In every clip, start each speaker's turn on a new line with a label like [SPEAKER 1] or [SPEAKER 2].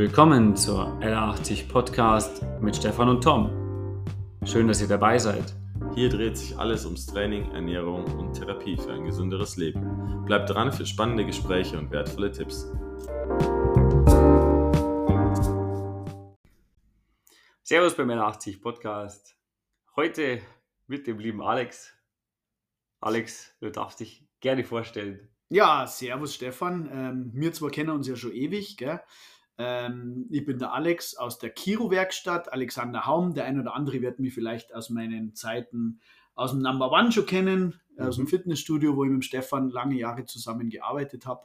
[SPEAKER 1] Willkommen zur L80 Podcast mit Stefan und Tom. Schön, dass ihr dabei seid.
[SPEAKER 2] Hier dreht sich alles ums Training, Ernährung und Therapie für ein gesünderes Leben. Bleibt dran für spannende Gespräche und wertvolle Tipps.
[SPEAKER 1] Servus beim L80 Podcast. Heute mit dem lieben Alex. Alex, du darfst dich gerne vorstellen.
[SPEAKER 3] Ja, servus Stefan. Ähm, wir zwar kennen uns ja schon ewig, gell? Ähm, ich bin der Alex aus der Kiro-Werkstatt, Alexander Haum. Der ein oder andere wird mich vielleicht aus meinen Zeiten aus dem Number One schon kennen, mhm. aus dem mhm. Fitnessstudio, wo ich mit Stefan lange Jahre zusammengearbeitet habe.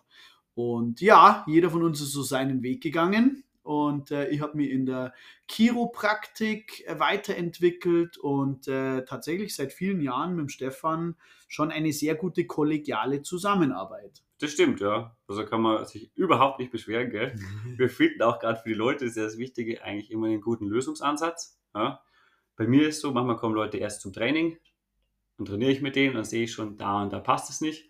[SPEAKER 3] Und ja, jeder von uns ist so seinen Weg gegangen. Und äh, ich habe mich in der Chiropraktik äh, weiterentwickelt und äh, tatsächlich seit vielen Jahren mit dem Stefan schon eine sehr gute kollegiale Zusammenarbeit.
[SPEAKER 1] Das stimmt, ja. Also kann man sich überhaupt nicht beschweren, gell? Wir finden auch gerade für die Leute ist ja das Wichtige eigentlich immer einen guten Lösungsansatz. Ja? Bei mir ist so, manchmal kommen Leute erst zum Training, dann trainiere ich mit denen, dann sehe ich schon, da und da passt es nicht.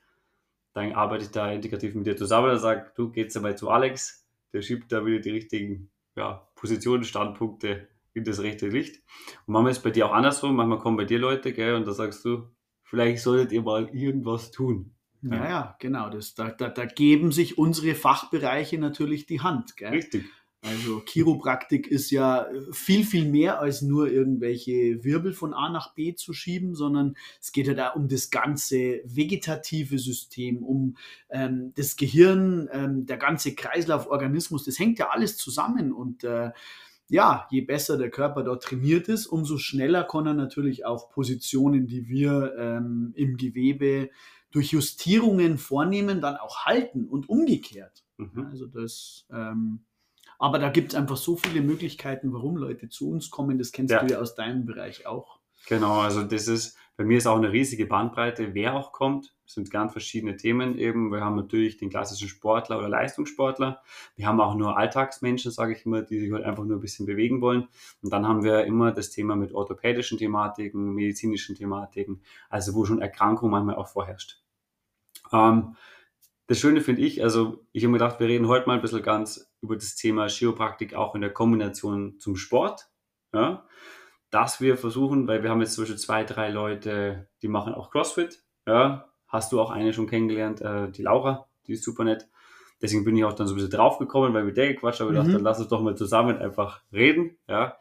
[SPEAKER 1] Dann arbeite ich da integrativ mit dir zusammen und sage, du gehst einmal zu Alex, der schiebt da wieder die richtigen ja, Positionen, Standpunkte in das rechte Licht. Und manchmal ist es bei dir auch andersrum, manchmal kommen bei dir Leute, gell, und da sagst du, vielleicht solltet ihr mal irgendwas tun.
[SPEAKER 3] Ja, ja, genau. Das, da, da, da geben sich unsere Fachbereiche natürlich die Hand. Gell?
[SPEAKER 1] Richtig.
[SPEAKER 3] Also Chiropraktik ist ja viel, viel mehr als nur irgendwelche Wirbel von A nach B zu schieben, sondern es geht ja da um das ganze vegetative System, um ähm, das Gehirn, ähm, der ganze Kreislauforganismus, das hängt ja alles zusammen und äh, ja, je besser der Körper dort trainiert ist, umso schneller kann er natürlich auch Positionen, die wir ähm, im Gewebe durch Justierungen vornehmen, dann auch halten und umgekehrt. Mhm. Also das ähm, aber da gibt es einfach so viele Möglichkeiten, warum Leute zu uns kommen. Das kennst ja. du ja aus deinem Bereich auch.
[SPEAKER 1] Genau, also das ist, bei mir ist auch eine riesige Bandbreite, wer auch kommt. Das sind ganz verschiedene Themen eben. Wir haben natürlich den klassischen Sportler oder Leistungssportler. Wir haben auch nur Alltagsmenschen, sage ich immer, die sich halt einfach nur ein bisschen bewegen wollen. Und dann haben wir immer das Thema mit orthopädischen Thematiken, medizinischen Thematiken, also wo schon Erkrankung manchmal auch vorherrscht. Ähm, das Schöne finde ich, also ich habe mir gedacht, wir reden heute mal ein bisschen ganz über das Thema Chiropraktik auch in der Kombination zum Sport. Ja, dass wir versuchen, weil wir haben jetzt zum Beispiel zwei, drei Leute, die machen auch CrossFit. Ja, hast du auch eine schon kennengelernt, äh, die Laura, die ist super nett. Deswegen bin ich auch dann so ein bisschen draufgekommen, weil wir der gequatscht haben. Ich mhm. dachte, dann lass uns doch mal zusammen einfach reden. Ja,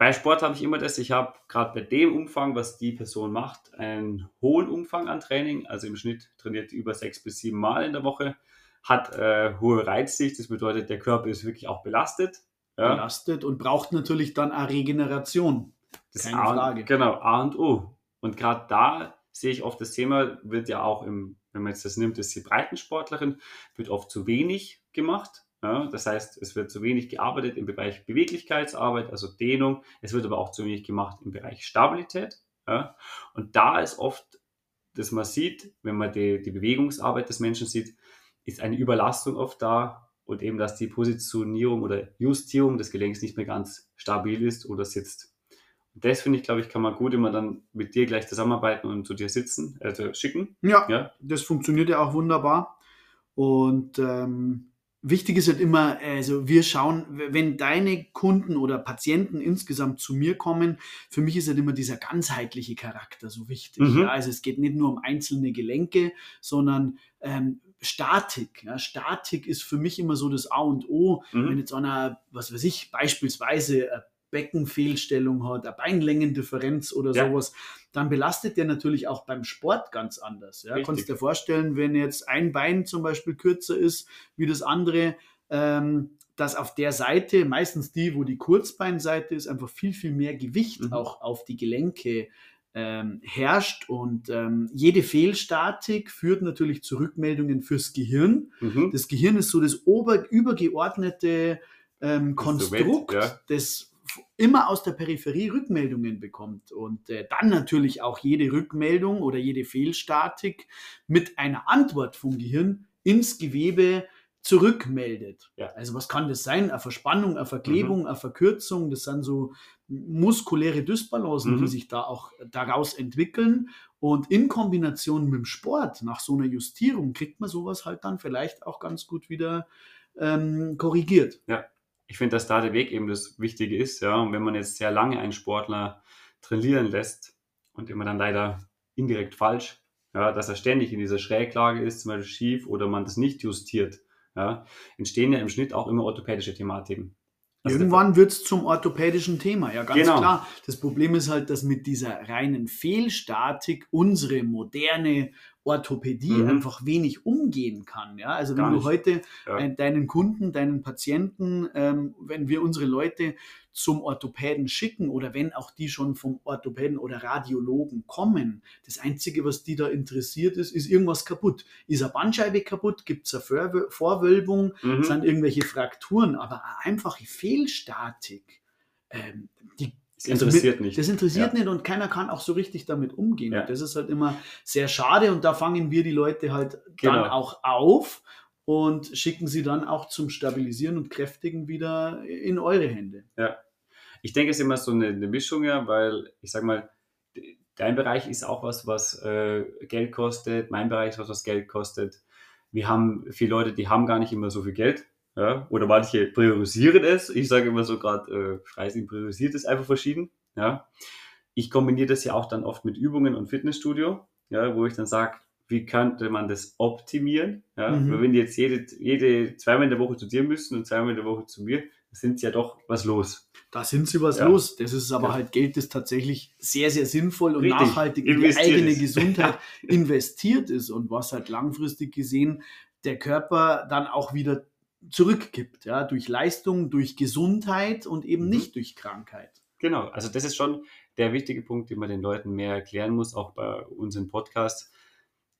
[SPEAKER 1] bei Sport habe ich immer das, ich habe gerade bei dem Umfang, was die Person macht, einen hohen Umfang an Training. Also im Schnitt trainiert über sechs bis sieben Mal in der Woche, hat äh, hohe Reizsicht, das bedeutet, der Körper ist wirklich auch belastet.
[SPEAKER 3] Ja. Belastet und braucht natürlich dann eine Regeneration.
[SPEAKER 1] Das Keine A, Frage. Genau, A und O. Und gerade da sehe ich oft das Thema, wird ja auch im, wenn man jetzt das nimmt, ist die Breitensportlerin, wird oft zu wenig gemacht. Ja, das heißt, es wird zu wenig gearbeitet im Bereich Beweglichkeitsarbeit, also Dehnung. Es wird aber auch zu wenig gemacht im Bereich Stabilität. Ja. Und da ist oft, dass man sieht, wenn man die, die Bewegungsarbeit des Menschen sieht, ist eine Überlastung oft da und eben, dass die Positionierung oder Justierung des Gelenks nicht mehr ganz stabil ist oder sitzt. Und das finde ich, glaube ich, kann man gut immer dann mit dir gleich zusammenarbeiten und zu dir sitzen, also schicken.
[SPEAKER 3] Ja, ja. das funktioniert ja auch wunderbar. Und ähm, Wichtig ist halt immer, also wir schauen, wenn deine Kunden oder Patienten insgesamt zu mir kommen, für mich ist halt immer dieser ganzheitliche Charakter so wichtig. Mhm. Ja, also es geht nicht nur um einzelne Gelenke, sondern ähm, Statik. Ja, Statik ist für mich immer so das A und O. Mhm. Wenn jetzt einer, was weiß ich, beispielsweise Beckenfehlstellung hat, eine Beinlängendifferenz oder ja. sowas, dann belastet der natürlich auch beim Sport ganz anders. Ja? Kannst dir vorstellen, wenn jetzt ein Bein zum Beispiel kürzer ist wie das andere, ähm, dass auf der Seite, meistens die, wo die Kurzbeinseite ist, einfach viel, viel mehr Gewicht mhm. auch auf die Gelenke ähm, herrscht und ähm, jede Fehlstatik führt natürlich zu Rückmeldungen fürs Gehirn. Mhm. Das Gehirn ist so das ober übergeordnete ähm, Konstrukt, ja. das immer aus der Peripherie Rückmeldungen bekommt und äh, dann natürlich auch jede Rückmeldung oder jede Fehlstatik mit einer Antwort vom Gehirn ins Gewebe zurückmeldet. Ja. Also was kann das sein? Eine Verspannung, eine Verklebung, mhm. eine Verkürzung, das sind so muskuläre Dysbalancen, mhm. die sich da auch daraus entwickeln. Und in Kombination mit dem Sport, nach so einer Justierung, kriegt man sowas halt dann vielleicht auch ganz gut wieder ähm, korrigiert.
[SPEAKER 1] Ja, ich finde, dass da der Weg eben das Wichtige ist. Ja, und wenn man jetzt sehr lange einen Sportler trainieren lässt und immer dann leider indirekt falsch, ja, dass er ständig in dieser Schräglage ist, zum Beispiel schief oder man das nicht justiert, ja, entstehen ja im Schnitt auch immer orthopädische Thematiken.
[SPEAKER 3] Also Irgendwann wird es zum orthopädischen Thema, ja, ganz genau. klar. Das Problem ist halt, dass mit dieser reinen Fehlstatik unsere moderne Orthopädie mhm. einfach wenig umgehen kann. Ja? Also wenn du heute ja. äh, deinen Kunden, deinen Patienten, ähm, wenn wir unsere Leute zum Orthopäden schicken oder wenn auch die schon vom Orthopäden oder Radiologen kommen, das Einzige, was die da interessiert ist, ist irgendwas kaputt. Ist eine Bandscheibe kaputt? Gibt es eine Vorwölbung? Mhm. Sind irgendwelche Frakturen? Aber eine einfache Fehlstatik, ähm, die
[SPEAKER 1] das interessiert also mit, nicht.
[SPEAKER 3] Das interessiert ja. nicht und keiner kann auch so richtig damit umgehen. Ja. Das ist halt immer sehr schade und da fangen wir die Leute halt genau. dann auch auf und schicken sie dann auch zum Stabilisieren und Kräftigen wieder in eure Hände.
[SPEAKER 1] Ja. Ich denke, es ist immer so eine, eine Mischung, ja, weil ich sag mal, dein Bereich ist auch was, was äh, Geld kostet, mein Bereich ist was, was Geld kostet. Wir haben viele Leute, die haben gar nicht immer so viel Geld ja? Oder manche priorisieren es. Ich sage immer so gerade, äh, Freising priorisiert es einfach verschieden. Ja? Ich kombiniere das ja auch dann oft mit Übungen und Fitnessstudio, ja, wo ich dann sage, wie könnte man das optimieren? Ja? Mhm. Weil wenn die jetzt jede, jede zweimal in der Woche zu dir müssen und zweimal in der Woche zu mir, sind sie ja doch was los.
[SPEAKER 3] Da sind sie was ja. los. Das ist aber ja. halt Geld, das tatsächlich sehr, sehr sinnvoll und Richtig. nachhaltig in die eigene ist. Gesundheit investiert ist und was halt langfristig gesehen der Körper dann auch wieder zurückgibt, ja, durch Leistung, durch Gesundheit und eben mhm. nicht durch Krankheit.
[SPEAKER 1] Genau, also das ist schon der wichtige Punkt, den man den Leuten mehr erklären muss, auch bei unserem Podcast.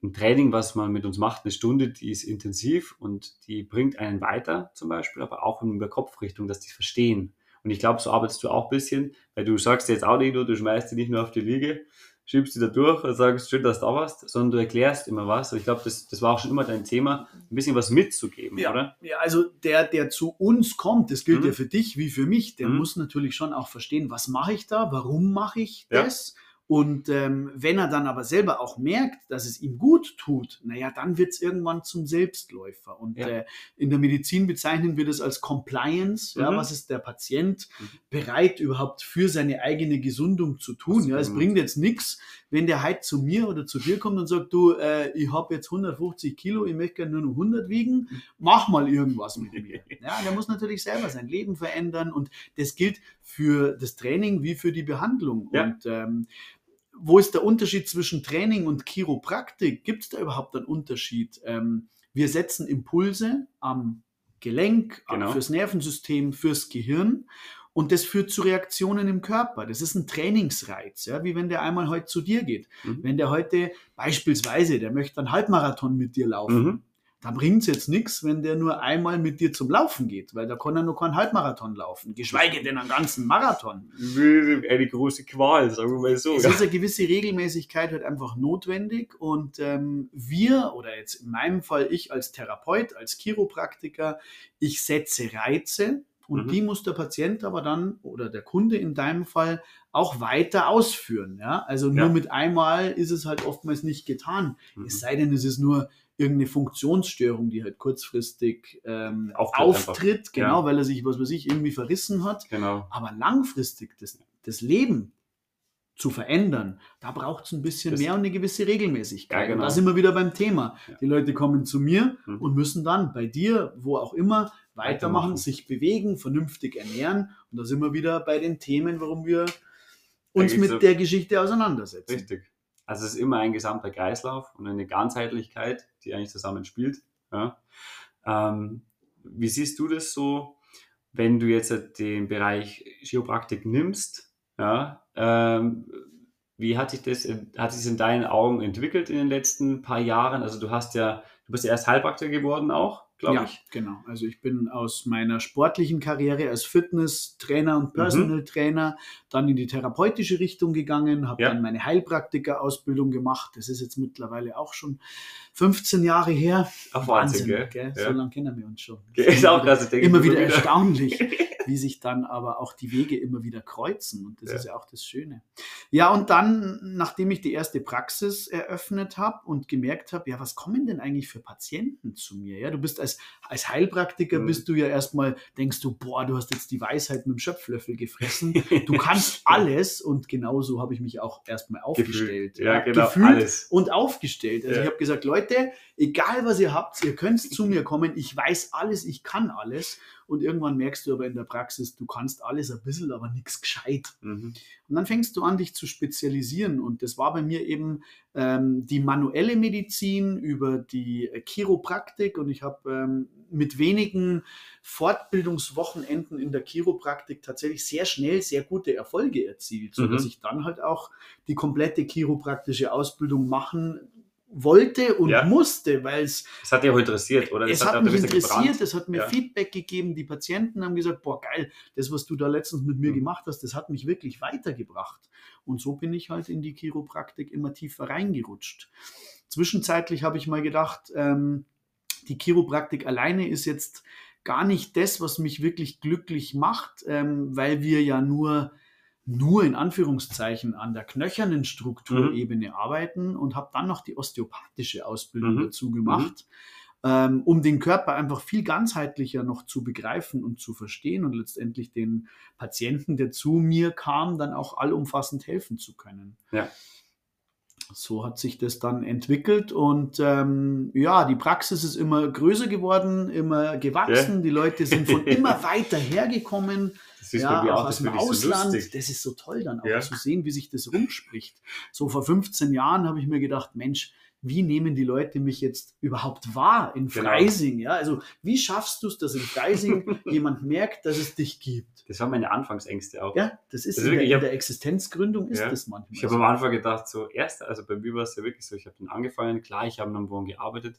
[SPEAKER 1] Ein Training, was man mit uns macht, eine Stunde, die ist intensiv und die bringt einen weiter zum Beispiel, aber auch in der Kopfrichtung, dass die verstehen. Und ich glaube, so arbeitest du auch ein bisschen, weil du sagst jetzt auch nicht nur, du schmeißt die nicht nur auf die Liege, schiebst du da durch und sagst, schön, dass du da warst, sondern du erklärst immer was. Und ich glaube, das, das war auch schon immer dein Thema, ein bisschen was mitzugeben,
[SPEAKER 3] ja.
[SPEAKER 1] oder?
[SPEAKER 3] Ja, also der, der zu uns kommt, das gilt mhm. ja für dich wie für mich, der mhm. muss natürlich schon auch verstehen, was mache ich da, warum mache ich das? Ja und ähm, wenn er dann aber selber auch merkt, dass es ihm gut tut, naja, dann wird es irgendwann zum Selbstläufer. Und ja. äh, in der Medizin bezeichnen wir das als Compliance. Mhm. Ja, was ist der Patient mhm. bereit überhaupt für seine eigene Gesundung zu tun? Ja, es bringt jetzt nichts, wenn der halt zu mir oder zu dir kommt und sagt, du, äh, ich habe jetzt 150 Kilo, ich möchte gerne nur noch 100 wiegen, mach mal irgendwas mit mir. Ja, der muss natürlich selber sein Leben verändern und das gilt für das Training wie für die Behandlung. Ja. Und ähm, wo ist der Unterschied zwischen Training und Chiropraktik? Gibt es da überhaupt einen Unterschied? Ähm, wir setzen Impulse am Gelenk, genau. fürs Nervensystem, fürs Gehirn. Und das führt zu Reaktionen im Körper. Das ist ein Trainingsreiz, ja, wie wenn der einmal heute zu dir geht. Mhm. Wenn der heute beispielsweise, der möchte einen Halbmarathon mit dir laufen, mhm da bringt es jetzt nichts, wenn der nur einmal mit dir zum Laufen geht, weil da kann er nur keinen Halbmarathon laufen, geschweige denn einen ganzen Marathon.
[SPEAKER 1] Eine große Qual, sagen wir mal so.
[SPEAKER 3] Es ist eine gewisse Regelmäßigkeit halt einfach notwendig und ähm, wir, oder jetzt in meinem Fall ich als Therapeut, als Chiropraktiker, ich setze Reize, und mhm. die muss der Patient aber dann oder der Kunde in deinem Fall auch weiter ausführen. Ja? Also nur ja. mit einmal ist es halt oftmals nicht getan. Mhm. Es sei denn, es ist nur irgendeine Funktionsstörung, die halt kurzfristig ähm, auftritt, auftritt genau, ja. weil er sich, was weiß ich, irgendwie verrissen hat.
[SPEAKER 1] Genau.
[SPEAKER 3] Aber langfristig das, das Leben zu verändern, da braucht es ein bisschen das mehr und eine gewisse Regelmäßigkeit. Ja, genau. Und da sind wir wieder beim Thema. Ja. Die Leute kommen zu mir mhm. und müssen dann bei dir, wo auch immer, weitermachen, weitermachen, sich bewegen, vernünftig ernähren. Und da sind wir wieder bei den Themen, warum wir uns mit so der Geschichte auseinandersetzen.
[SPEAKER 1] Richtig. Also es ist immer ein gesamter Kreislauf und eine Ganzheitlichkeit, die eigentlich zusammenspielt. Ja. Ähm, wie siehst du das so, wenn du jetzt den Bereich Chiropraktik nimmst? Ja, ähm, wie hat sich das, hat sich in deinen Augen entwickelt in den letzten paar Jahren? Also du hast ja, du bist ja erst Heilpraktiker geworden auch glaube ja, ich.
[SPEAKER 3] Genau. Also ich bin aus meiner sportlichen Karriere als Fitness-Trainer und Personal mhm. Trainer dann in die therapeutische Richtung gegangen, habe ja. dann meine Heilpraktiker-Ausbildung gemacht. Das ist jetzt mittlerweile auch schon 15 Jahre her.
[SPEAKER 1] Ach, Wahnsinn, Wahnsinn gell?
[SPEAKER 3] Ja. So lange kennen wir uns schon.
[SPEAKER 1] Ist auch krass,
[SPEAKER 3] denke, immer wieder, wieder erstaunlich, wie sich dann aber auch die Wege immer wieder kreuzen. Und das ja. ist ja auch das Schöne. Ja, und dann, nachdem ich die erste Praxis eröffnet habe und gemerkt habe, ja, was kommen denn eigentlich für Patienten zu mir? Ja, du bist als als, Heilpraktiker
[SPEAKER 1] Mhm.
[SPEAKER 3] bist du ja erstmal, denkst du, boah, du hast jetzt die Weisheit mit dem Schöpflöffel gefressen. Du kannst alles und genauso habe ich mich auch erstmal aufgestellt.
[SPEAKER 1] Ja, genau,
[SPEAKER 3] Gefühlt
[SPEAKER 1] alles.
[SPEAKER 3] und aufgestellt. Also
[SPEAKER 1] Ja.
[SPEAKER 3] ich habe gesagt, Leute, egal was ihr habt, ihr könnt zu mir kommen, ich weiß alles, ich kann alles. Und irgendwann merkst du aber in der Praxis, du kannst alles ein bisschen, aber nichts gescheit.
[SPEAKER 1] Mhm.
[SPEAKER 3] Und dann fängst du an, dich zu spezialisieren. Und das war bei mir eben ähm, die manuelle Medizin über die Chiropraktik. Und ich habe ähm, mit wenigen Fortbildungswochenenden in der Chiropraktik tatsächlich sehr schnell sehr gute Erfolge erzielt, sodass
[SPEAKER 1] Mhm.
[SPEAKER 3] ich dann halt auch die komplette chiropraktische Ausbildung machen wollte und
[SPEAKER 1] Ja.
[SPEAKER 3] musste, weil es
[SPEAKER 1] Das hat dich auch interessiert, oder? Das
[SPEAKER 3] es hat
[SPEAKER 1] auch
[SPEAKER 3] mich interessiert,
[SPEAKER 1] gebrannt.
[SPEAKER 3] es hat mir
[SPEAKER 1] Ja.
[SPEAKER 3] Feedback gegeben, die Patienten haben gesagt, boah geil, das, was du da letztens mit mir
[SPEAKER 1] Mhm.
[SPEAKER 3] gemacht hast, das hat mich wirklich weitergebracht. Und so bin ich halt in die Chiropraktik immer tiefer reingerutscht. Zwischenzeitlich habe ich mal gedacht, ähm, die Chiropraktik alleine ist jetzt gar nicht das, was mich wirklich glücklich macht, ähm, weil wir ja nur nur in Anführungszeichen an der knöchernen Strukturebene arbeiten und habe dann noch die osteopathische Ausbildung
[SPEAKER 1] Mhm.
[SPEAKER 3] dazu gemacht, ähm, um den Körper einfach viel ganzheitlicher noch zu begreifen und zu verstehen und letztendlich den Patienten, der zu mir kam, dann auch allumfassend helfen zu können.
[SPEAKER 1] Ja.
[SPEAKER 3] So hat sich das dann entwickelt und ähm, ja, die Praxis ist immer größer geworden, immer gewachsen. Die Leute sind von immer weiter hergekommen
[SPEAKER 1] Das ist
[SPEAKER 3] ja, auch aus dem
[SPEAKER 1] so
[SPEAKER 3] Ausland.
[SPEAKER 1] lustig.
[SPEAKER 3] das ist so toll dann auch
[SPEAKER 1] Ja.
[SPEAKER 3] zu sehen, wie sich das rumspricht. So vor 15 Jahren habe ich mir gedacht, Mensch, wie nehmen die Leute mich jetzt überhaupt wahr in
[SPEAKER 1] Genau.
[SPEAKER 3] Freising? Ja, also wie schaffst du es, dass in Freising jemand merkt, dass es dich gibt?
[SPEAKER 1] Das waren meine Anfangsängste auch.
[SPEAKER 3] Ja, das ist
[SPEAKER 1] Das ist
[SPEAKER 3] in, der,
[SPEAKER 1] wirklich- ich
[SPEAKER 3] in der Existenzgründung ist
[SPEAKER 1] Ja.
[SPEAKER 3] das manchmal.
[SPEAKER 1] Ich habe am Anfang gedacht, so erst, also bei mir war es ja wirklich so, ich habe dann angefangen, klar, ich habe am Morgen gearbeitet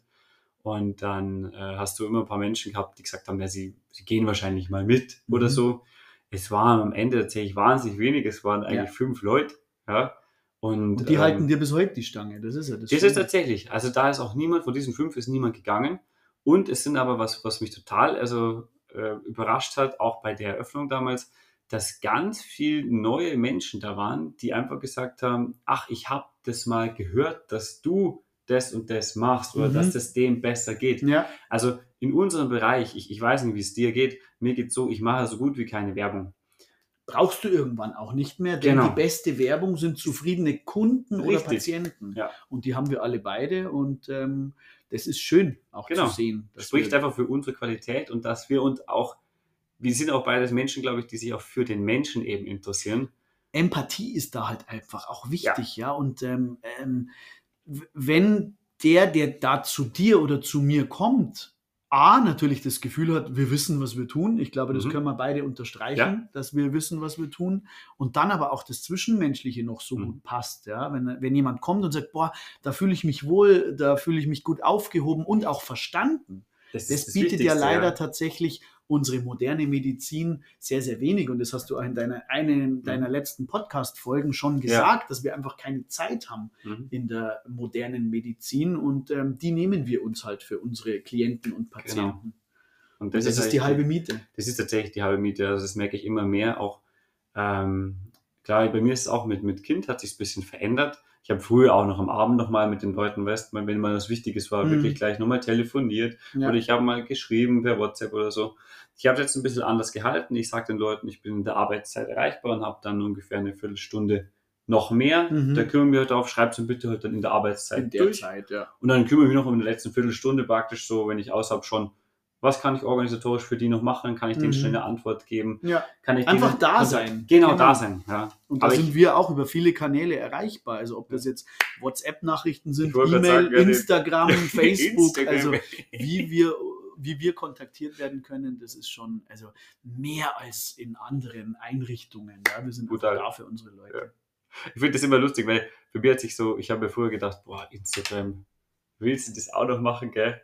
[SPEAKER 1] und dann äh, hast du immer ein paar Menschen gehabt, die gesagt haben, ja, sie, sie gehen wahrscheinlich mal mit
[SPEAKER 3] Mhm.
[SPEAKER 1] oder so. Es waren am Ende tatsächlich wahnsinnig wenig, es waren eigentlich
[SPEAKER 3] Ja.
[SPEAKER 1] fünf Leute, ja. Und,
[SPEAKER 3] und die
[SPEAKER 1] ähm,
[SPEAKER 3] halten dir bis heute die Stange. Das ist ja das.
[SPEAKER 1] Das ist
[SPEAKER 3] Schöne.
[SPEAKER 1] tatsächlich. Also da ist auch niemand, von diesen fünf ist niemand gegangen. Und es sind aber was, was mich total also, äh, überrascht hat, auch bei der Eröffnung damals, dass ganz viel neue Menschen da waren, die einfach gesagt haben, ach, ich habe das mal gehört, dass du das und das machst oder
[SPEAKER 3] Mhm.
[SPEAKER 1] dass das dem besser geht.
[SPEAKER 3] ja,
[SPEAKER 1] Also in unserem Bereich, ich, ich weiß nicht, wie es dir geht, mir geht so, ich mache so gut wie keine Werbung.
[SPEAKER 3] Brauchst du irgendwann auch nicht mehr, denn
[SPEAKER 1] Genau.
[SPEAKER 3] die beste Werbung sind zufriedene Kunden oder
[SPEAKER 1] Richtig.
[SPEAKER 3] Patienten.
[SPEAKER 1] Ja.
[SPEAKER 3] Und die haben wir alle beide und ähm, das ist schön auch
[SPEAKER 1] Genau.
[SPEAKER 3] zu sehen.
[SPEAKER 1] Das spricht einfach für unsere Qualität und dass wir uns auch, wir sind auch beides Menschen, glaube ich, die sich auch für den Menschen eben interessieren.
[SPEAKER 3] Empathie ist da halt einfach auch wichtig, ja. Und ähm, ähm, wenn der, der da zu dir oder zu mir kommt, A, natürlich das Gefühl hat, wir wissen, was wir tun. Ich glaube, das
[SPEAKER 1] Mhm.
[SPEAKER 3] können wir beide unterstreichen,
[SPEAKER 1] Ja.
[SPEAKER 3] dass wir wissen, was wir tun. Und dann aber auch das Zwischenmenschliche noch so
[SPEAKER 1] Mhm.
[SPEAKER 3] gut passt. Ja? Wenn, wenn jemand kommt und sagt, boah, da fühle ich mich wohl, da fühle ich mich gut aufgehoben und auch verstanden. Das,
[SPEAKER 1] ist
[SPEAKER 3] bietet ja leider tatsächlich unsere moderne Medizin sehr, sehr wenig. Und das hast du auch in deiner, einen deiner letzten Podcast-Folgen schon gesagt, dass wir einfach keine Zeit haben
[SPEAKER 1] Mhm.
[SPEAKER 3] in der modernen Medizin. Und ähm, die nehmen wir uns halt für unsere Klienten und Patienten.
[SPEAKER 1] Und
[SPEAKER 3] Das, ist die
[SPEAKER 1] eigentlich-
[SPEAKER 3] halbe Miete.
[SPEAKER 1] Das ist tatsächlich die halbe Miete. Also das merke ich immer mehr. Auch ähm, klar, bei mir ist es auch mit, mit Kind hat sich ein bisschen verändert. Ich habe früher auch noch am Abend nochmal mit den Leuten, weißt du, wenn mal was Wichtiges war,
[SPEAKER 3] Mhm.
[SPEAKER 1] wirklich gleich nochmal telefoniert
[SPEAKER 3] Ja.
[SPEAKER 1] oder ich habe mal geschrieben per WhatsApp oder so. Ich habe es jetzt ein bisschen anders gehalten. Ich sage den Leuten, ich bin in der Arbeitszeit erreichbar und habe dann ungefähr eine Viertelstunde noch mehr.
[SPEAKER 3] Mhm.
[SPEAKER 1] Da kümmern wir halt drauf, schreibt es bitte halt dann in der Arbeitszeit
[SPEAKER 3] in der
[SPEAKER 1] durch.
[SPEAKER 3] Zeit, ja.
[SPEAKER 1] Und dann kümmere ich mich noch um die letzten Viertelstunde praktisch so, wenn ich aus habe, schon, was kann ich organisatorisch für die noch machen? Kann ich denen
[SPEAKER 3] Mhm.
[SPEAKER 1] schnell eine Antwort geben?
[SPEAKER 3] ja.
[SPEAKER 1] Kann ich
[SPEAKER 3] Einfach da
[SPEAKER 1] Kontakt-
[SPEAKER 3] sein.
[SPEAKER 1] Genau,
[SPEAKER 3] Genau.
[SPEAKER 1] da sein. Ja.
[SPEAKER 3] Und da
[SPEAKER 1] Aber
[SPEAKER 3] sind
[SPEAKER 1] ich-
[SPEAKER 3] wir auch über viele Kanäle erreichbar. Also ob das jetzt WhatsApp-Nachrichten sind, E-Mail,
[SPEAKER 1] sagen, ja,
[SPEAKER 3] Instagram, Facebook,
[SPEAKER 1] Instagram.
[SPEAKER 3] also wie wir, wie wir kontaktiert werden können, das ist schon also mehr als in anderen Einrichtungen. Ja, wir sind einfach da für unsere Leute.
[SPEAKER 1] Ich finde das immer lustig, weil bei mir hat sich so, ich habe mir früher gedacht, boah, Instagram, willst du das auch noch machen, gell?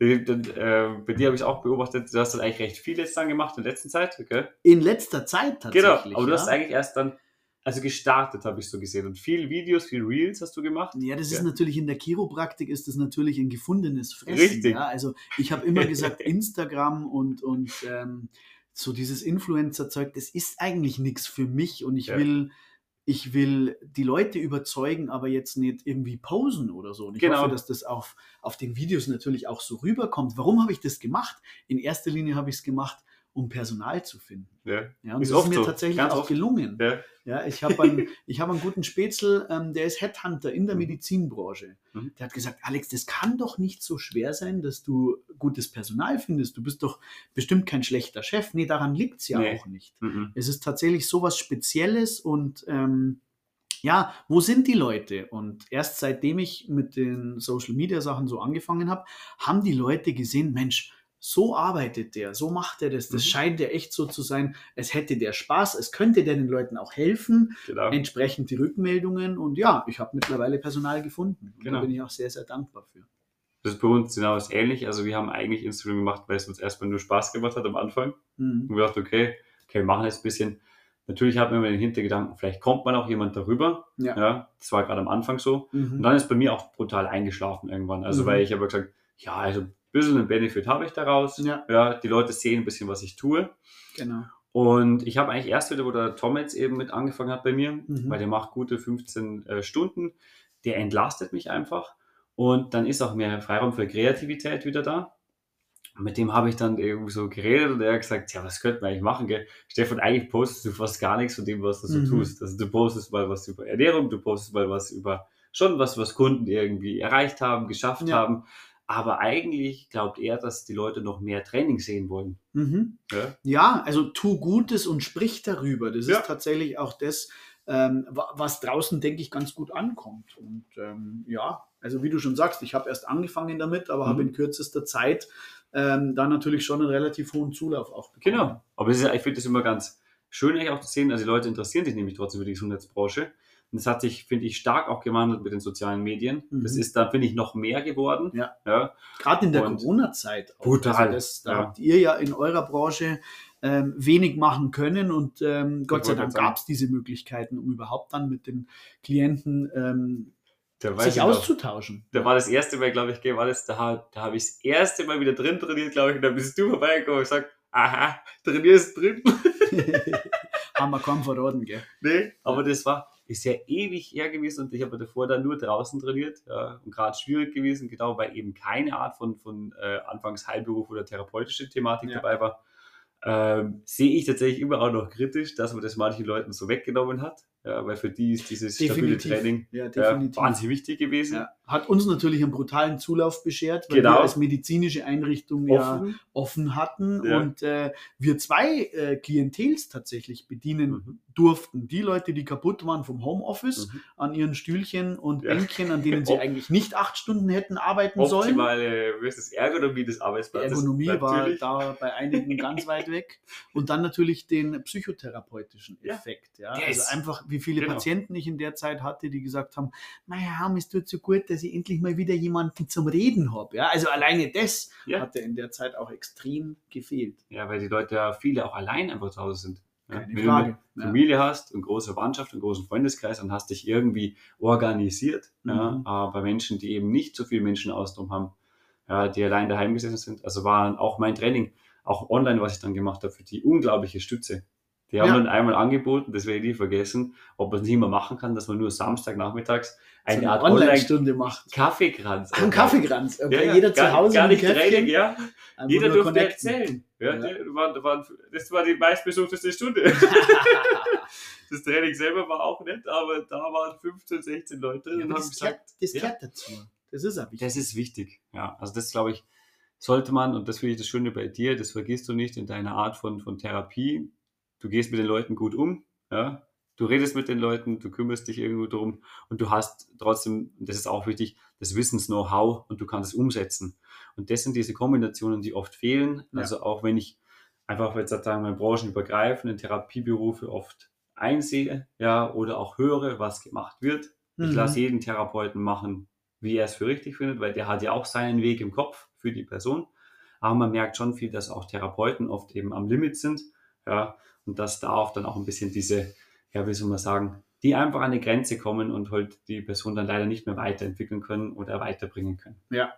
[SPEAKER 1] Dann, äh, bei dir habe ich auch beobachtet, du hast dann eigentlich recht viel jetzt dann gemacht in der letzten Zeit, gell?
[SPEAKER 3] In letzter Zeit
[SPEAKER 1] Genau,
[SPEAKER 3] tatsächlich.
[SPEAKER 1] aber du
[SPEAKER 3] ja.
[SPEAKER 1] hast eigentlich erst dann, also gestartet, habe ich so gesehen. Und viel Videos, viel Reels hast du gemacht.
[SPEAKER 3] Ja, das ist
[SPEAKER 1] Ja.
[SPEAKER 3] natürlich in der Chiropraktik ist das natürlich ein gefundenes Fressen.
[SPEAKER 1] Richtig.
[SPEAKER 3] Ja? Also ich habe immer gesagt, Instagram und, und ähm, so dieses Influencer-Zeug, das ist eigentlich nichts für mich und ich
[SPEAKER 1] Ja.
[SPEAKER 3] will, ich will die Leute überzeugen, aber jetzt nicht irgendwie posen oder so. Und ich
[SPEAKER 1] Genau.
[SPEAKER 3] hoffe, dass das auf, auf den Videos natürlich auch so rüberkommt. Warum habe ich das gemacht? In erster Linie habe ich es gemacht, um Personal zu finden.
[SPEAKER 1] Ja.
[SPEAKER 3] Ja, und
[SPEAKER 1] Ist
[SPEAKER 3] das ist mir
[SPEAKER 1] so,
[SPEAKER 3] tatsächlich
[SPEAKER 1] ganz
[SPEAKER 3] auch
[SPEAKER 1] oft.
[SPEAKER 3] gelungen.
[SPEAKER 1] Ja.
[SPEAKER 3] Ja, ich habe einen, ich hab einen guten Spätzl, ähm, der ist Headhunter in der
[SPEAKER 1] Mhm.
[SPEAKER 3] Medizinbranche.
[SPEAKER 1] Mhm.
[SPEAKER 3] Der hat gesagt, Alex, das kann doch nicht so schwer sein, dass du gutes Personal findest. Du bist doch bestimmt kein schlechter Chef. Nee, daran liegt es ja
[SPEAKER 1] Nee.
[SPEAKER 3] auch nicht.
[SPEAKER 1] Mhm.
[SPEAKER 3] Es ist tatsächlich so was Spezielles und ähm, ja, wo sind die Leute? Und erst seitdem ich mit den Social Media Sachen so angefangen habe, haben die Leute gesehen, Mensch, so arbeitet der, so macht er das. Das
[SPEAKER 1] Mhm.
[SPEAKER 3] scheint ja echt so zu sein, es hätte der Spaß, es könnte der den Leuten auch helfen,
[SPEAKER 1] Genau.
[SPEAKER 3] entsprechend die Rückmeldungen. Und ja, ich habe mittlerweile Personal gefunden. Und
[SPEAKER 1] Genau.
[SPEAKER 3] da bin ich auch sehr, sehr dankbar für.
[SPEAKER 1] Das ist bei uns genau das ähnlich. Also wir haben eigentlich Instagram gemacht, weil es uns erstmal nur Spaß gemacht hat am Anfang.
[SPEAKER 3] Mhm.
[SPEAKER 1] Und wir dachten, okay, okay, wir machen jetzt ein bisschen. Natürlich hatten wir immer den Hintergedanken, vielleicht kommt man auch jemand darüber.
[SPEAKER 3] Ja.
[SPEAKER 1] Ja, das war gerade am Anfang so. Und
[SPEAKER 3] Mhm.
[SPEAKER 1] dann ist bei mir auch brutal eingeschlafen irgendwann. Also
[SPEAKER 3] Mhm.
[SPEAKER 1] weil ich habe gesagt, ja, also bisschen einen Benefit habe ich daraus.
[SPEAKER 3] Ja.
[SPEAKER 1] ja, die Leute sehen ein bisschen, was ich tue.
[SPEAKER 3] Genau.
[SPEAKER 1] Und ich habe eigentlich erst wieder, wo der Tom jetzt eben mit angefangen hat bei mir,
[SPEAKER 3] Mhm.
[SPEAKER 1] weil der macht gute 15 äh, Stunden. Der entlastet mich einfach. Und dann ist auch mehr Freiraum für Kreativität wieder da. Und mit dem habe ich dann irgendwie so geredet und er hat gesagt, ja, was könnten wir eigentlich machen, gell? Stefan, eigentlich postest du fast gar nichts von dem, was du so
[SPEAKER 3] Mhm.
[SPEAKER 1] tust. Also du postest mal was über Ernährung, du postest mal was über schon was, was Kunden irgendwie erreicht haben, geschafft
[SPEAKER 3] Ja.
[SPEAKER 1] haben. Aber eigentlich glaubt er, dass die Leute noch mehr Training sehen wollen.
[SPEAKER 3] Mhm.
[SPEAKER 1] Ja?
[SPEAKER 3] Ja, also tu Gutes und sprich darüber. Das
[SPEAKER 1] Ja.
[SPEAKER 3] ist tatsächlich auch das, ähm, wa- was draußen, denke ich, ganz gut ankommt. Und ähm, ja, also wie du schon sagst, ich habe erst angefangen damit, aber
[SPEAKER 1] Mhm.
[SPEAKER 3] habe in kürzester Zeit ähm, da natürlich schon einen relativ hohen Zulauf auch bekommen.
[SPEAKER 1] Genau. Aber ist, ich finde das immer ganz schön, eigentlich auch zu sehen. Also die Leute interessieren sich nämlich trotzdem für die Gesundheitsbranche. Und das hat sich, finde ich, stark auch gewandelt mit den sozialen Medien.
[SPEAKER 3] Mhm.
[SPEAKER 1] Das ist da, finde ich, noch mehr geworden.
[SPEAKER 3] Ja.
[SPEAKER 1] ja.
[SPEAKER 3] Gerade in der Corona-Zeit. auch.
[SPEAKER 1] Brutal,
[SPEAKER 3] Also das, da
[SPEAKER 1] ja.
[SPEAKER 3] habt ihr ja in eurer Branche ähm, wenig machen können und ähm, Gott sei Dank gab es diese Möglichkeiten, um überhaupt dann mit den Klienten ähm, sich auszutauschen.
[SPEAKER 1] da war das erste Mal, glaube ich, war das, da, da habe ich das erste Mal wieder drin trainiert, glaube ich, und da bist du vorbeigekommen und gesagt, aha, trainierst drin.
[SPEAKER 3] Haben wir kaum verraten, gell?
[SPEAKER 1] Nee, aber das war, ist ja ewig her gewesen und ich habe davor dann nur draußen trainiert ja, und gerade schwierig gewesen, genau, weil eben keine Art von, von äh, anfangs Heilberuf oder therapeutische Thematik
[SPEAKER 3] Ja.
[SPEAKER 1] dabei war. Ähm, sehe ich tatsächlich immer auch noch kritisch, dass man das manchen Leuten so weggenommen hat, ja, weil für die ist dieses stabile
[SPEAKER 3] Definitiv.
[SPEAKER 1] Training
[SPEAKER 3] Ja,
[SPEAKER 1] ja,
[SPEAKER 3] definitiv.
[SPEAKER 1] wahnsinnig wichtig gewesen.
[SPEAKER 3] Ja. Hat uns natürlich einen brutalen Zulauf beschert, weil
[SPEAKER 1] Genau.
[SPEAKER 3] wir als medizinische Einrichtung ja
[SPEAKER 1] Offen.
[SPEAKER 3] offen hatten und äh, wir zwei äh, Klientels tatsächlich bedienen
[SPEAKER 1] Mhm.
[SPEAKER 3] durften. Die Leute, die kaputt waren vom Homeoffice
[SPEAKER 1] Mhm.
[SPEAKER 3] an ihren Stühlchen und. Bänkchen, an denen sie eigentlich nicht acht Stunden hätten arbeiten sollen.
[SPEAKER 1] Optimale wie ist das, Ergonomie des
[SPEAKER 3] Die
[SPEAKER 1] Arbeitsplatzes.
[SPEAKER 3] Ergonomie war da bei einigen ganz weit weg. Und dann natürlich den psychotherapeutischen. Effekt. Ja.
[SPEAKER 1] Der
[SPEAKER 3] Also einfach, wie viele
[SPEAKER 1] genau.
[SPEAKER 3] Patienten ich in der Zeit hatte, die gesagt haben, naja, es tut so gut, dass ich endlich mal wieder jemanden zum Reden habe. Ja. Also alleine das
[SPEAKER 1] Ja.
[SPEAKER 3] hatte in der Zeit auch extrem gefehlt.
[SPEAKER 1] Ja, weil die Leute ja viele auch allein einfach zu Hause sind. Ja, wenn
[SPEAKER 3] Frage.
[SPEAKER 1] du eine
[SPEAKER 3] Ja.
[SPEAKER 1] Familie hast, eine große Verwandtschaft, einen großen Freundeskreis und hast dich irgendwie organisiert, ja,
[SPEAKER 3] Mhm.
[SPEAKER 1] aber Menschen, die eben nicht so viele Menschen außenrum haben, ja, die allein daheim gesessen sind, also war auch mein Training, auch online, was ich dann gemacht habe, für die unglaubliche Stütze. Die haben
[SPEAKER 3] Ja.
[SPEAKER 1] dann einmal angeboten, das werde ich nie vergessen, ob man es nicht mehr machen kann, dass man nur Samstagnachmittags
[SPEAKER 3] So
[SPEAKER 1] eine
[SPEAKER 3] eine
[SPEAKER 1] Art Online
[SPEAKER 3] Online-Stunde macht.
[SPEAKER 1] Kaffeekranz.
[SPEAKER 3] Ach, Ein Kaffeekranz. Okay,
[SPEAKER 1] Ja, ja,
[SPEAKER 3] jeder zu Hause
[SPEAKER 1] gar nicht Training, ja.
[SPEAKER 3] einfach
[SPEAKER 1] Jeder durfte
[SPEAKER 3] connecten.
[SPEAKER 1] erzählen. Ja,
[SPEAKER 3] Ja.
[SPEAKER 1] die waren, waren, das war die meistbesuchteste Stunde. das Training selber war auch nett, aber da waren 15, 16 Leute und haben
[SPEAKER 3] das,
[SPEAKER 1] gesagt,
[SPEAKER 3] gehört, das gehört dazu. Das ist wichtig.
[SPEAKER 1] das ist wichtig. Ja, also das glaube ich, sollte man, und das finde ich das Schöne bei dir, das vergisst du nicht in deiner Art von, von Therapie. Du gehst mit den Leuten gut um, ja. Du redest mit den Leuten, du kümmerst dich irgendwo drum und du hast trotzdem, das ist auch wichtig, das Wissens-Know-how und du kannst es umsetzen. Und das sind diese Kombinationen, die oft fehlen.
[SPEAKER 3] Ja.
[SPEAKER 1] Also auch wenn ich einfach jetzt sagen wir branchenübergreifende Therapieberufe oft einsehe, ja, oder auch höre, was gemacht wird. Ich
[SPEAKER 3] Mhm.
[SPEAKER 1] lasse jeden Therapeuten machen, wie er es für richtig findet, weil der hat ja auch seinen Weg im Kopf für die Person. Aber man merkt schon viel, dass auch Therapeuten oft eben am Limit sind, ja, und dass da auch dann auch ein bisschen diese, ja, wie soll man sagen, die einfach an die Grenze kommen und halt die Person dann leider nicht mehr weiterentwickeln können oder weiterbringen können.
[SPEAKER 3] Ja.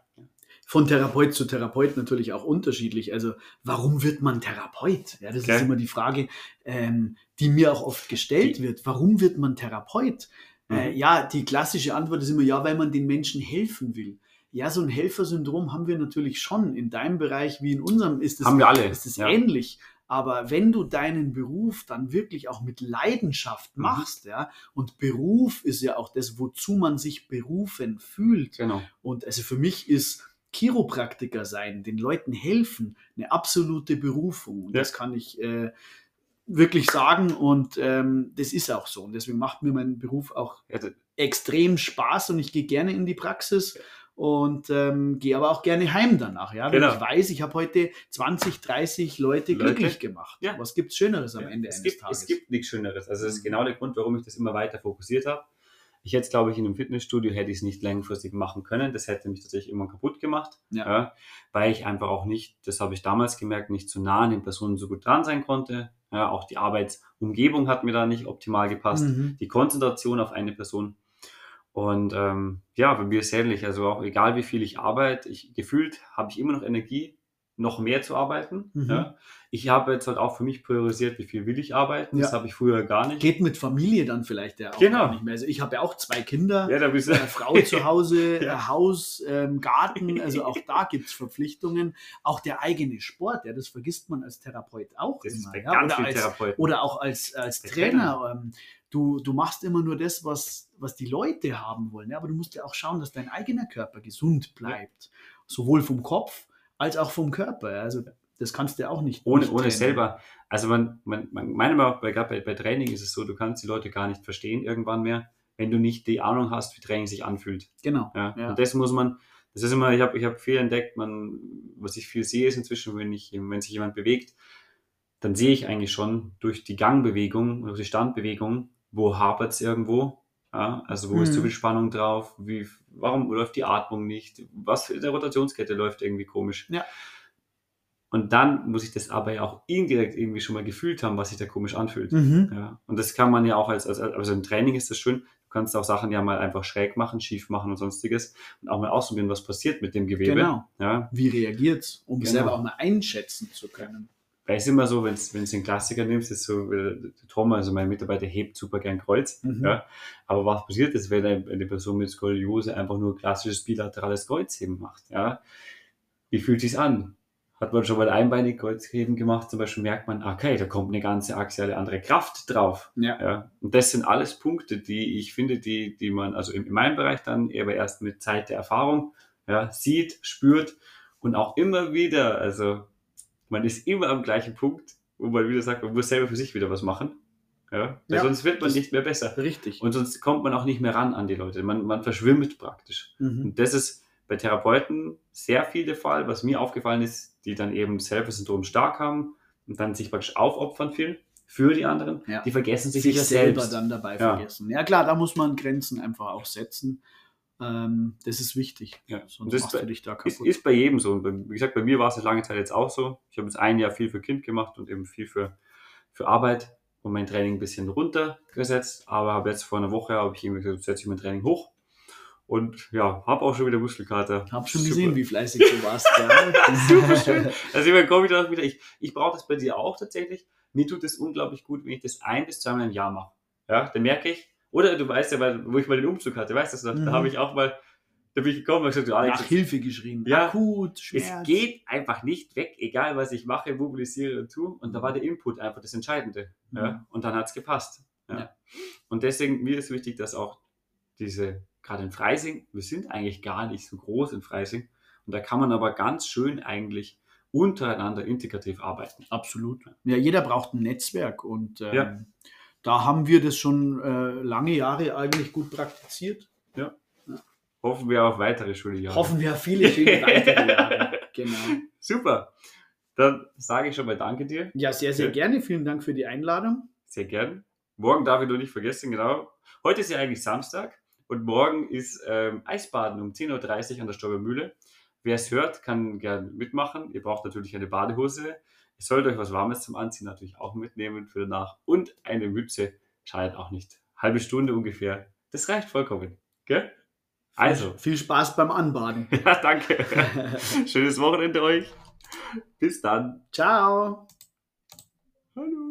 [SPEAKER 3] von Therapeut zu Therapeut natürlich auch unterschiedlich. Also warum wird man Therapeut? Ja, das
[SPEAKER 1] Okay.
[SPEAKER 3] ist immer die Frage, ähm, die mir auch oft gestellt wird. Warum wird man Therapeut? Äh,
[SPEAKER 1] Mhm.
[SPEAKER 3] ja, die klassische Antwort ist immer, ja, weil man den Menschen helfen will. Ja, so ein Helfersyndrom haben wir natürlich schon. In deinem Bereich wie in unserem ist es,
[SPEAKER 1] Haben wir alle.
[SPEAKER 3] ist es
[SPEAKER 1] ja.
[SPEAKER 3] ähnlich. Aber wenn du deinen Beruf dann wirklich auch mit Leidenschaft
[SPEAKER 1] Mhm.
[SPEAKER 3] machst, ja, und Beruf ist ja auch das, wozu man sich berufen fühlt,
[SPEAKER 1] Genau.
[SPEAKER 3] und also für mich ist Chiropraktiker sein, den Leuten helfen, eine absolute Berufung. Und
[SPEAKER 1] Ja.
[SPEAKER 3] das kann ich äh, wirklich sagen. Und ähm, das ist auch so. Und deswegen macht mir mein Beruf auch
[SPEAKER 1] Ja,
[SPEAKER 3] extrem Spaß und ich gehe gerne in die Praxis und ähm, gehe aber auch gerne heim danach. Ja? Wenn
[SPEAKER 1] Genau.
[SPEAKER 3] ich weiß, ich habe heute 20, 30 Leute,
[SPEAKER 1] Leute.
[SPEAKER 3] glücklich gemacht.
[SPEAKER 1] Ja.
[SPEAKER 3] Was gibt es Schöneres am
[SPEAKER 1] Ja,
[SPEAKER 3] Ende
[SPEAKER 1] es
[SPEAKER 3] eines
[SPEAKER 1] gibt,
[SPEAKER 3] Tages?
[SPEAKER 1] Es gibt nichts Schöneres. Also das ist
[SPEAKER 3] Mhm.
[SPEAKER 1] genau der Grund, warum ich das immer weiter fokussiert habe. Ich hätte, glaube ich, in einem Fitnessstudio hätte ich es nicht langfristig machen können. Das hätte mich tatsächlich immer kaputt gemacht.
[SPEAKER 3] Ja.
[SPEAKER 1] weil ich einfach auch nicht, das habe ich damals gemerkt, nicht zu nah an den Personen so gut dran sein konnte. Ja, auch die Arbeitsumgebung hat mir da nicht optimal gepasst.
[SPEAKER 3] Mhm.
[SPEAKER 1] Die Konzentration auf eine Person. Und ähm, ja, bei mir ist ähnlich. Also auch egal wie viel ich arbeite, ich gefühlt habe ich immer noch Energie, noch mehr zu arbeiten.
[SPEAKER 3] Mhm.
[SPEAKER 1] Ja. Ich habe jetzt halt auch für mich priorisiert, wie viel will ich arbeiten. Das
[SPEAKER 3] Ja.
[SPEAKER 1] habe ich früher gar nicht.
[SPEAKER 3] Geht mit Familie dann vielleicht ja auch
[SPEAKER 1] Genau.
[SPEAKER 3] nicht mehr. Also ich habe ja auch zwei Kinder.
[SPEAKER 1] ja, da bist du.
[SPEAKER 3] äh, Frau zu Hause,
[SPEAKER 1] Ja.
[SPEAKER 3] Haus, ähm, Garten, also auch da gibt es Verpflichtungen. Auch der eigene Sport, ja, das vergisst man als Therapeut auch
[SPEAKER 1] Das
[SPEAKER 3] immer. Ja,
[SPEAKER 1] ganz
[SPEAKER 3] oder, als,
[SPEAKER 1] Therapeuten.
[SPEAKER 3] oder auch als, als
[SPEAKER 1] Bei
[SPEAKER 3] Trainer. Ähm, du, du machst immer nur das, was, was die Leute haben wollen. Ja, aber du musst ja auch schauen, dass dein eigener Körper gesund bleibt. Sowohl vom Kopf als auch vom Körper. Also das kannst du ja auch nicht.
[SPEAKER 1] ohne,
[SPEAKER 3] nicht
[SPEAKER 1] ohne selber. Also man, man, man meiner Meinung nach, bei, gerade bei, bei Training ist es so, du kannst die Leute gar nicht verstehen irgendwann mehr, wenn du nicht die Ahnung hast, wie Training sich anfühlt.
[SPEAKER 3] Genau.
[SPEAKER 1] Ja.
[SPEAKER 3] Ja.
[SPEAKER 1] Und das muss man, das ist immer, ich habe ich hab viel entdeckt, man, was ich viel sehe, ist inzwischen, wenn, ich, wenn sich jemand bewegt, dann sehe ich eigentlich schon durch die Gangbewegung, durch die Standbewegung, wo hapert es irgendwo. Ja, also wo ist
[SPEAKER 3] Mhm.
[SPEAKER 1] zu viel Spannung drauf, wie, warum läuft die Atmung nicht, was in der Rotationskette läuft irgendwie komisch.
[SPEAKER 3] Ja.
[SPEAKER 1] Und dann muss ich das aber ja auch indirekt irgendwie schon mal gefühlt haben, was sich da komisch anfühlt.
[SPEAKER 3] Mhm.
[SPEAKER 1] Ja, und das kann man ja auch als, als, also im Training ist das schön. Du kannst auch Sachen ja mal einfach schräg machen, schief machen und sonstiges und auch mal ausprobieren, was passiert mit dem Gewebe.
[SPEAKER 3] Genau.
[SPEAKER 1] Ja,
[SPEAKER 3] Wie reagiert's, um
[SPEAKER 1] Genau.
[SPEAKER 3] selber auch mal einschätzen zu können.
[SPEAKER 1] Weil es immer so, wenn du den Klassiker nimmst, ist so, äh, der Tom, also mein Mitarbeiter, hebt super gern Kreuz.
[SPEAKER 3] Mhm.
[SPEAKER 1] Ja, aber was passiert ist, wenn eine Person mit Skoliose einfach nur klassisches bilaterales Kreuzheben macht? Ja, wie fühlt sich's an? Hat man schon mal einbeinig Kreuzheben gemacht, zum Beispiel merkt man, okay, da kommt eine ganze axiale andere Kraft drauf.
[SPEAKER 3] Ja.
[SPEAKER 1] Ja, und das sind alles Punkte, die ich finde, die, die man also in, in meinem Bereich dann eher erst mit Zeit der Erfahrung ja, sieht, spürt und auch immer wieder, also man ist immer am gleichen Punkt, wo man wieder sagt, man muss selber für sich wieder was machen. Ja, weil
[SPEAKER 3] Ja,
[SPEAKER 1] sonst wird man nicht mehr besser.
[SPEAKER 3] Richtig.
[SPEAKER 1] Und sonst kommt man auch nicht mehr ran an die Leute. Man, man verschwimmt praktisch.
[SPEAKER 3] Mhm.
[SPEAKER 1] Und das ist bei Therapeuten sehr viel der Fall. Was mir aufgefallen ist, die dann eben das Helfersyndrom stark haben und dann sich praktisch aufopfern viel für die anderen.
[SPEAKER 3] Ja.
[SPEAKER 1] Die vergessen sich,
[SPEAKER 3] sich selber
[SPEAKER 1] selbst.
[SPEAKER 3] dann dabei
[SPEAKER 1] Ja.
[SPEAKER 3] vergessen. Ja klar, da muss man Grenzen einfach auch setzen. Ähm, das ist wichtig.
[SPEAKER 1] Ja.
[SPEAKER 3] Sonst
[SPEAKER 1] das
[SPEAKER 3] machst
[SPEAKER 1] bei-
[SPEAKER 3] du dich da
[SPEAKER 1] Ist,
[SPEAKER 3] kaputt.
[SPEAKER 1] ist bei jedem so. Und wie gesagt, bei mir war es eine lange Zeit jetzt auch so. Ich habe jetzt ein Jahr viel für Kind gemacht und eben viel für, für Arbeit und mein Training ein bisschen runtergesetzt. Aber habe jetzt vor einer Woche habe ich irgendwie gesagt, setze ich mein Training hoch. Und ja, habe auch schon wieder Muskelkater.
[SPEAKER 3] Hab schon
[SPEAKER 1] Super.
[SPEAKER 3] gesehen, wie fleißig du warst. Ja.
[SPEAKER 1] Super schön. Also ich komme auch wieder. Ich, ich brauche das bei dir auch tatsächlich. Mir tut es unglaublich gut, wenn ich das ein bis zweimal im Jahr mache. Ja, dann merke ich. Oder du weißt ja, weil, wo ich mal den Umzug hatte, weißt du, das noch?
[SPEAKER 3] Mhm.
[SPEAKER 1] da habe ich auch mal, da bin ich gekommen und gesagt, du Alex,
[SPEAKER 3] Nach Hilfe geschrien.
[SPEAKER 1] Ja.
[SPEAKER 3] Akut,
[SPEAKER 1] es geht einfach nicht weg, egal was ich mache, mobilisiere und tue. Und da war der Input einfach das Entscheidende. Ja?
[SPEAKER 3] Mhm.
[SPEAKER 1] Und dann hat es gepasst. Ja.
[SPEAKER 3] Ja.
[SPEAKER 1] Und deswegen, mir ist wichtig, dass auch diese, gerade in Freising, wir sind eigentlich gar nicht so groß in Freising. Und da kann man aber ganz schön eigentlich untereinander integrativ arbeiten.
[SPEAKER 3] Absolut. Ja, jeder braucht ein Netzwerk und ähm,
[SPEAKER 1] Ja.
[SPEAKER 3] Da haben wir das schon äh, lange Jahre eigentlich gut praktiziert.
[SPEAKER 1] Hoffen wir auf weitere Schuljahre.
[SPEAKER 3] Hoffen wir auf viele viele weitere Jahre. Genau.
[SPEAKER 1] Super. Dann sage ich schon mal Danke dir.
[SPEAKER 3] Ja, sehr, sehr
[SPEAKER 1] Ja.
[SPEAKER 3] gerne. Vielen Dank für die Einladung.
[SPEAKER 1] Sehr gern. Morgen darf ich nur nicht vergessen, genau. Heute ist ja eigentlich Samstag und morgen ist ähm, Eisbaden um 10.30 Uhr an der Stolpermühle. Wer es hört, kann gern mitmachen. Ihr braucht natürlich eine Badehose. Ihr sollt euch was Warmes zum Anziehen natürlich auch mitnehmen für danach. Und eine Mütze schadet auch nicht. Halbe Stunde ungefähr. Das reicht vollkommen. Gell? Also.
[SPEAKER 3] Viel Spaß beim Anbaden.
[SPEAKER 1] Ja, danke. Schönes Wochenende euch. Bis dann.
[SPEAKER 3] Ciao.
[SPEAKER 1] Hallo.